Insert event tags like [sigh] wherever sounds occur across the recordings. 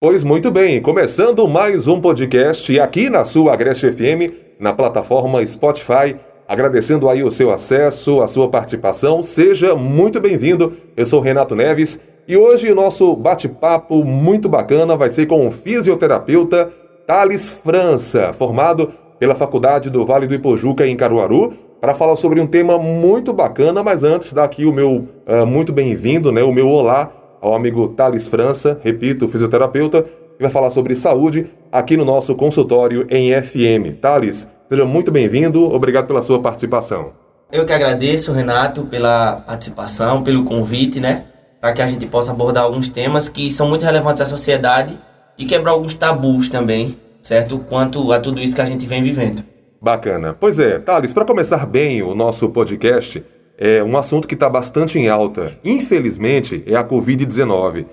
Pois muito bem, começando mais um podcast aqui na sua Agreste FM, na plataforma Spotify. Agradecendo aí o seu acesso, a sua participação. Seja muito bem-vindo. Eu sou Renato Neves e hoje o nosso bate-papo muito bacana vai ser com o fisioterapeuta Thales França, formado pela Faculdade do Vale do Ipojuca em Caruaru, para falar sobre um tema muito bacana, mas antes daqui o meu uh, muito bem-vindo, né, o meu olá ao amigo Thales França, repito, fisioterapeuta, que vai falar sobre saúde aqui no nosso consultório em FM. Thales, seja muito bem-vindo, obrigado pela sua participação. Eu que agradeço, Renato, pela participação, pelo convite, né? Para que a gente possa abordar alguns temas que são muito relevantes à sociedade e quebrar alguns tabus também, certo? Quanto a tudo isso que a gente vem vivendo. Bacana. Pois é, Thales, para começar bem o nosso podcast, é um assunto que está bastante em alta. Infelizmente, é a Covid-19.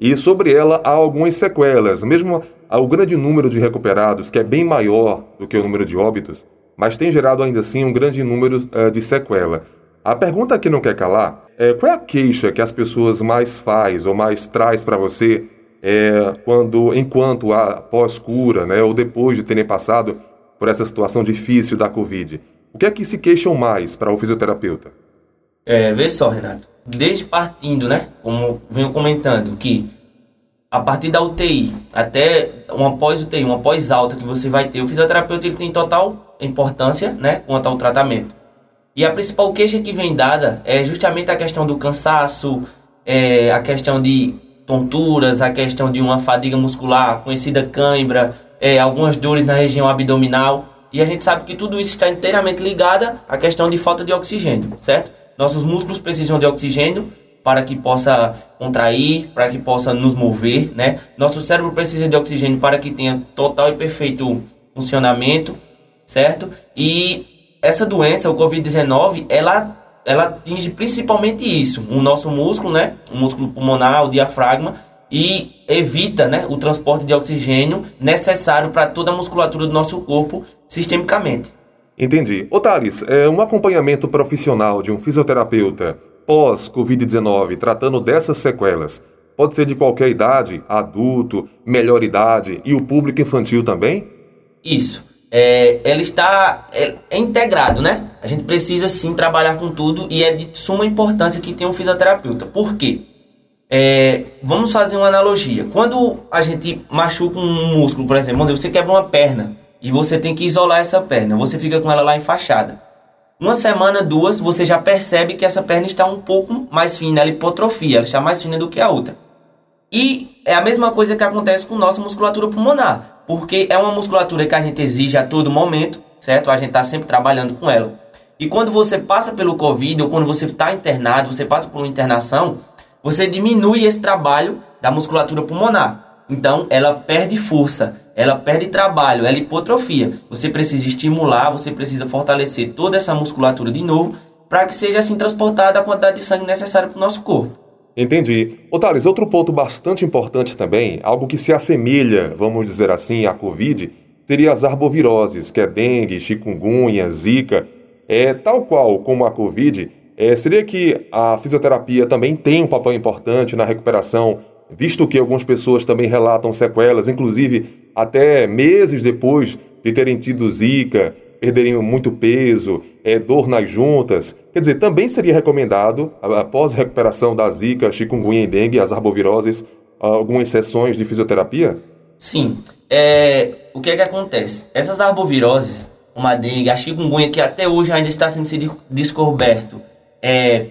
E sobre ela há algumas sequelas, mesmo o grande número de recuperados, que é bem maior do que o número de óbitos, mas tem gerado ainda assim um grande número uh, de sequela. A pergunta que não quer calar é qual é a queixa que as pessoas mais faz ou mais traz para você é, quando, enquanto após cura, né, ou depois de terem passado por essa situação difícil da Covid? O que é que se queixam mais para o fisioterapeuta? É, vê só, Renato. Desde partindo, né? Como venho comentando, que a partir da UTI até uma pós-UTI, uma pós-alta que você vai ter, o fisioterapeuta ele tem total importância, né? Quanto ao tratamento. E a principal queixa que vem dada é justamente a questão do cansaço, é, a questão de tonturas, a questão de uma fadiga muscular, conhecida cãibra, é, algumas dores na região abdominal. E a gente sabe que tudo isso está inteiramente ligado à questão de falta de oxigênio, certo? Nossos músculos precisam de oxigênio para que possa contrair, para que possa nos mover, né? Nosso cérebro precisa de oxigênio para que tenha total e perfeito funcionamento, certo? E essa doença, o COVID-19, ela ela atinge principalmente isso, o nosso músculo, né? O músculo pulmonar, o diafragma e evita, né, o transporte de oxigênio necessário para toda a musculatura do nosso corpo sistemicamente. Entendi. Ô Thales, é, um acompanhamento profissional de um fisioterapeuta pós-Covid-19 tratando dessas sequelas pode ser de qualquer idade, adulto, melhor idade e o público infantil também? Isso. É, ela está é, é, integrado, né? A gente precisa sim trabalhar com tudo e é de suma importância que tenha um fisioterapeuta. Por quê? É, vamos fazer uma analogia. Quando a gente machuca um músculo, por exemplo, você quebra uma perna e você tem que isolar essa perna. Você fica com ela lá enfaixada. Uma semana, duas, você já percebe que essa perna está um pouco mais fina, ela hipotrofia, ela está mais fina do que a outra. E é a mesma coisa que acontece com nossa musculatura pulmonar, porque é uma musculatura que a gente exige a todo momento, certo? A gente está sempre trabalhando com ela. E quando você passa pelo Covid ou quando você está internado, você passa por uma internação, você diminui esse trabalho da musculatura pulmonar. Então, ela perde força, ela perde trabalho, ela hipotrofia. Você precisa estimular, você precisa fortalecer toda essa musculatura de novo para que seja assim transportada a quantidade de sangue necessária para o nosso corpo. Entendi. Ô outro ponto bastante importante também, algo que se assemelha, vamos dizer assim, à Covid, seria as arboviroses, que é dengue, chikungunya, zika. É, tal qual como a Covid, é, seria que a fisioterapia também tem um papel importante na recuperação visto que algumas pessoas também relatam sequelas, inclusive até meses depois de terem tido zika, perderem muito peso, é, dor nas juntas. Quer dizer, também seria recomendado, após a recuperação da zika, chikungunya e dengue, as arboviroses, algumas sessões de fisioterapia? Sim. É, o que é que acontece? Essas arboviroses, como a dengue, a chikungunya, que até hoje ainda está sendo descoberto, é,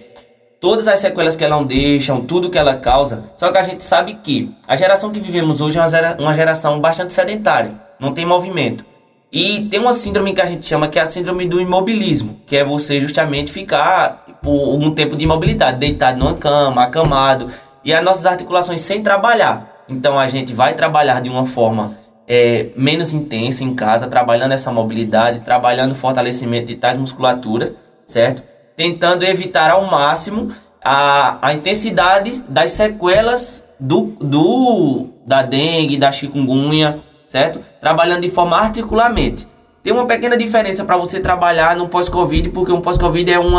todas as sequelas que ela não deixam, tudo que ela causa. Só que a gente sabe que a geração que vivemos hoje é uma geração bastante sedentária, não tem movimento. E tem uma síndrome que a gente chama que é a síndrome do imobilismo, que é você justamente ficar por um tempo de imobilidade, deitado numa cama, acamado, e as nossas articulações sem trabalhar. Então a gente vai trabalhar de uma forma é, menos intensa em casa, trabalhando essa mobilidade, trabalhando o fortalecimento de tais musculaturas, certo? Tentando evitar ao máximo a, a intensidade das sequelas do, do da dengue, da chikungunya, certo? Trabalhando de forma articularmente. Tem uma pequena diferença para você trabalhar no pós-Covid, porque um pós-Covid é um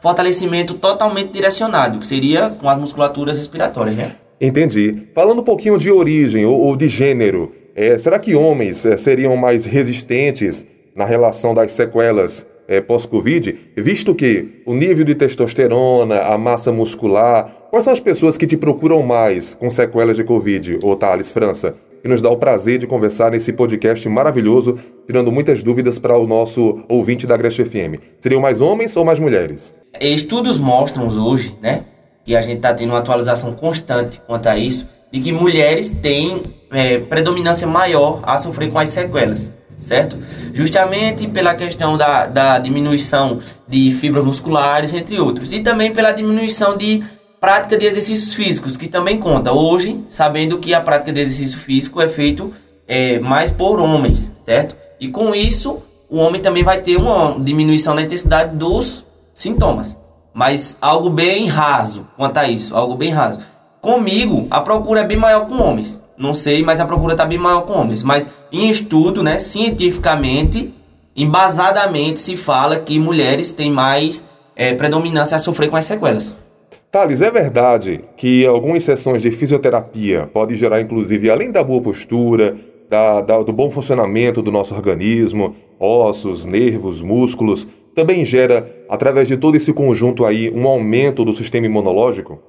fortalecimento totalmente direcionado, que seria com as musculaturas respiratórias, né? Entendi. Falando um pouquinho de origem ou, ou de gênero, é, será que homens é, seriam mais resistentes na relação das sequelas é, pós-Covid, visto que o nível de testosterona, a massa muscular, quais são as pessoas que te procuram mais com sequelas de Covid, ô Thales França? Que nos dá o prazer de conversar nesse podcast maravilhoso, tirando muitas dúvidas para o nosso ouvinte da Greche FM. Seriam mais homens ou mais mulheres? Estudos mostram hoje, né, que a gente está tendo uma atualização constante quanto a isso, de que mulheres têm é, predominância maior a sofrer com as sequelas, certo? Justamente pela questão da, da diminuição de fibras musculares, entre outros, e também pela diminuição de prática de exercícios físicos, que também conta. Hoje, sabendo que a prática de exercício físico é feito é, mais por homens, certo? E com isso, o homem também vai ter uma diminuição na intensidade dos sintomas. Mas algo bem raso quanto a isso, algo bem raso. Comigo, a procura é bem maior com homens. Não sei, mas a procura está bem maior com homens. Mas em estudo, né, cientificamente, embasadamente, se fala que mulheres têm mais é, predominância a sofrer com as sequelas. Thales, é verdade que algumas sessões de fisioterapia podem gerar, inclusive, além da boa postura, da, da, do bom funcionamento do nosso organismo, ossos, nervos, músculos, também gera, através de todo esse conjunto aí, um aumento do sistema imunológico?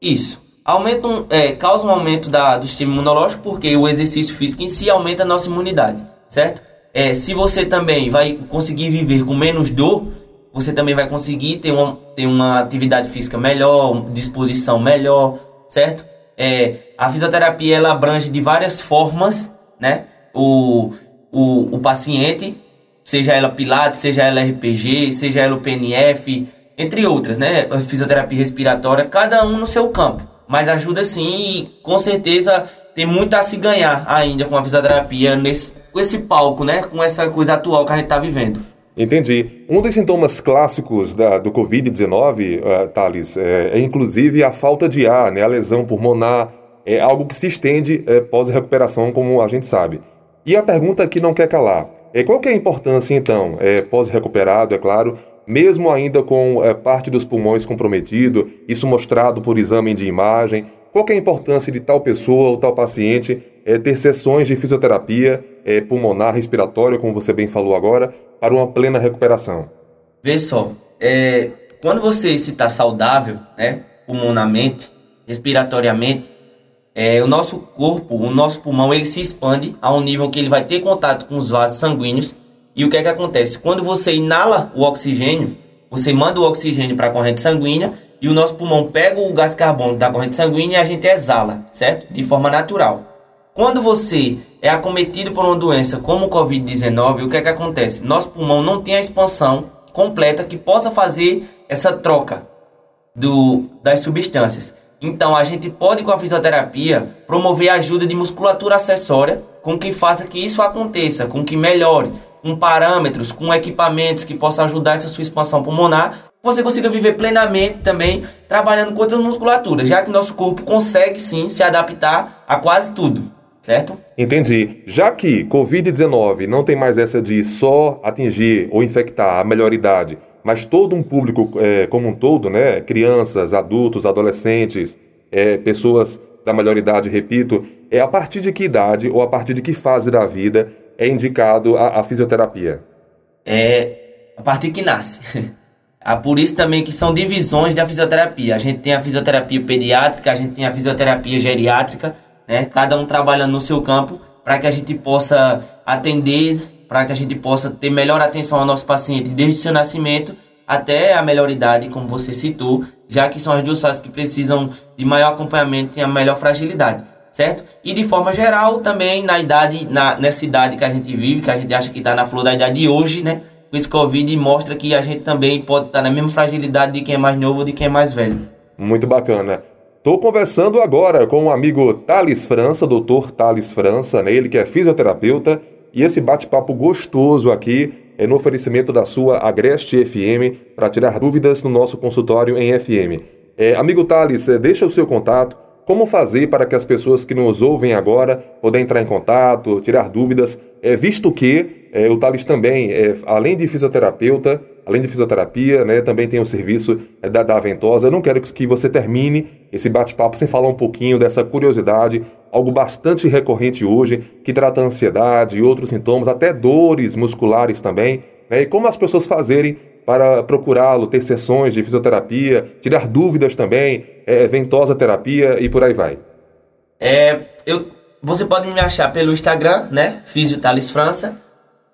Isso. Aumenta é, causa um aumento da, do sistema imunológico porque o exercício físico em si aumenta a nossa imunidade, certo? É, se você também vai conseguir viver com menos dor, você também vai conseguir ter uma, ter uma atividade física melhor, disposição melhor, certo? É, a fisioterapia ela abrange de várias formas, né? O, o, o paciente, seja ela Pilates, seja ela RPG, seja ela o PNF, entre outras, né? A fisioterapia respiratória, cada um no seu campo. Mas ajuda sim e com certeza tem muito a se ganhar ainda com a fisioterapia nesse, com esse palco, né? Com essa coisa atual que a gente está vivendo. Entendi. Um dos sintomas clássicos da, do Covid-19, uh, Thales, é, é, inclusive a falta de ar, né? a lesão pulmonar, é algo que se estende é, pós-recuperação, como a gente sabe. E a pergunta que não quer calar, é qual que é a importância, então, é, pós-recuperado, é claro, mesmo ainda com é, parte dos pulmões comprometido, isso mostrado por exame de imagem, qual é a importância de tal pessoa ou tal paciente é, ter sessões de fisioterapia é, pulmonar, respiratória, como você bem falou agora, para uma plena recuperação? Vê só, é, quando você está saudável, né, pulmonarmente, respiratoriamente, é, o nosso corpo, o nosso pulmão, ele se expande a um nível que ele vai ter contato com os vasos sanguíneos e o que é que acontece? Quando você inala o oxigênio, você manda o oxigênio para a corrente sanguínea e o nosso pulmão pega o gás carbônico da corrente sanguínea e a gente exala, certo? De forma natural. Quando você é acometido por uma doença como o Covid-19, o que é que acontece? Nosso pulmão não tem a expansão completa que possa fazer essa troca do, das substâncias. Então a gente pode com a fisioterapia promover a ajuda de musculatura acessória com que faça que isso aconteça, com que melhore, com parâmetros, com equipamentos que possam ajudar essa sua expansão pulmonar, você consiga viver plenamente também trabalhando com outras musculaturas, já que nosso corpo consegue sim se adaptar a quase tudo, certo? Entendi. Já que Covid-19 não tem mais essa de só atingir ou infectar a melhor idade, mas todo um público é, como um todo, né? Crianças, adultos, adolescentes, é, pessoas da melhor idade, repito, é a partir de que idade ou a partir de que fase da vida é indicado a, a fisioterapia? É a partir que nasce. Ah, [laughs] por isso também que são divisões da fisioterapia. A gente tem a fisioterapia pediátrica, a gente tem a fisioterapia geriátrica, né? Cada um trabalhando no seu campo para que a gente possa atender, para que a gente possa ter melhor atenção ao nosso paciente desde o seu nascimento até a melhor idade, como você citou, já que são as duas fases que precisam de maior acompanhamento e a melhor fragilidade certo? E de forma geral, também na idade, na, nessa idade que a gente vive, que a gente acha que está na flor da idade de hoje, né? Com esse Covid mostra que a gente também pode estar tá na mesma fragilidade de quem é mais novo ou de quem é mais velho. Muito bacana. Estou conversando agora com o amigo Thales França, doutor Thales França, né? ele que é fisioterapeuta, e esse bate-papo gostoso aqui é no oferecimento da sua Agreste FM para tirar dúvidas no nosso consultório em FM. É, amigo Thales, é, deixa o seu contato, como fazer para que as pessoas que nos ouvem agora podem entrar em contato, tirar dúvidas, é, visto que é, o Thales também, é, além de fisioterapeuta, além de fisioterapia, né, também tem o serviço é, da, da Ventosa. Eu não quero que você termine esse bate-papo sem falar um pouquinho dessa curiosidade, algo bastante recorrente hoje, que trata ansiedade e outros sintomas, até dores musculares também, né, e como as pessoas fazerem para procurá-lo, ter sessões de fisioterapia, tirar dúvidas também, é, ventosa terapia e por aí vai. É, eu, você pode me achar pelo Instagram, né? Fisiotales França.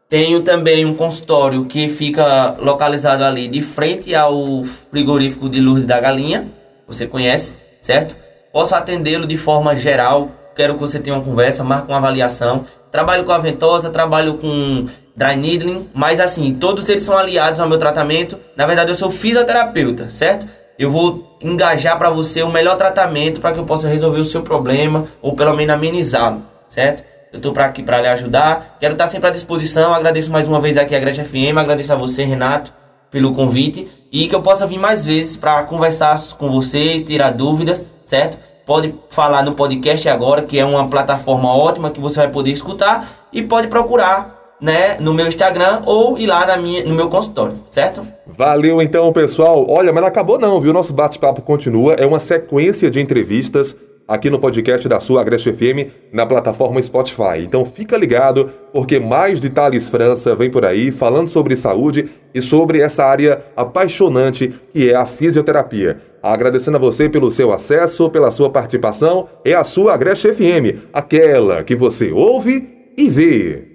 Tenho também um consultório que fica localizado ali de frente ao frigorífico de Luz da Galinha. Você conhece, certo? Posso atendê-lo de forma geral. Quero que você tenha uma conversa, marque uma avaliação. Trabalho com a ventosa, trabalho com dry needling, mas assim, todos eles são aliados ao meu tratamento. Na verdade, eu sou fisioterapeuta, certo? Eu vou engajar para você o melhor tratamento para que eu possa resolver o seu problema ou pelo menos amenizá-lo, certo? Eu estou aqui para lhe ajudar. Quero estar sempre à disposição. Agradeço mais uma vez aqui a Gretchen FM. Agradeço a você, Renato, pelo convite. E que eu possa vir mais vezes para conversar com vocês, tirar dúvidas, certo? Pode falar no podcast agora, que é uma plataforma ótima que você vai poder escutar. E pode procurar né, no meu Instagram ou ir lá na minha, no meu consultório, certo? Valeu então, pessoal. Olha, mas não acabou não, viu? Nosso bate-papo continua. É uma sequência de entrevistas aqui no podcast da sua Agreste FM na plataforma Spotify. Então fica ligado, porque mais de Thales França vem por aí falando sobre saúde e sobre essa área apaixonante que é a fisioterapia. Agradecendo a você pelo seu acesso, pela sua participação, é a sua Agreste FM, aquela que você ouve e vê.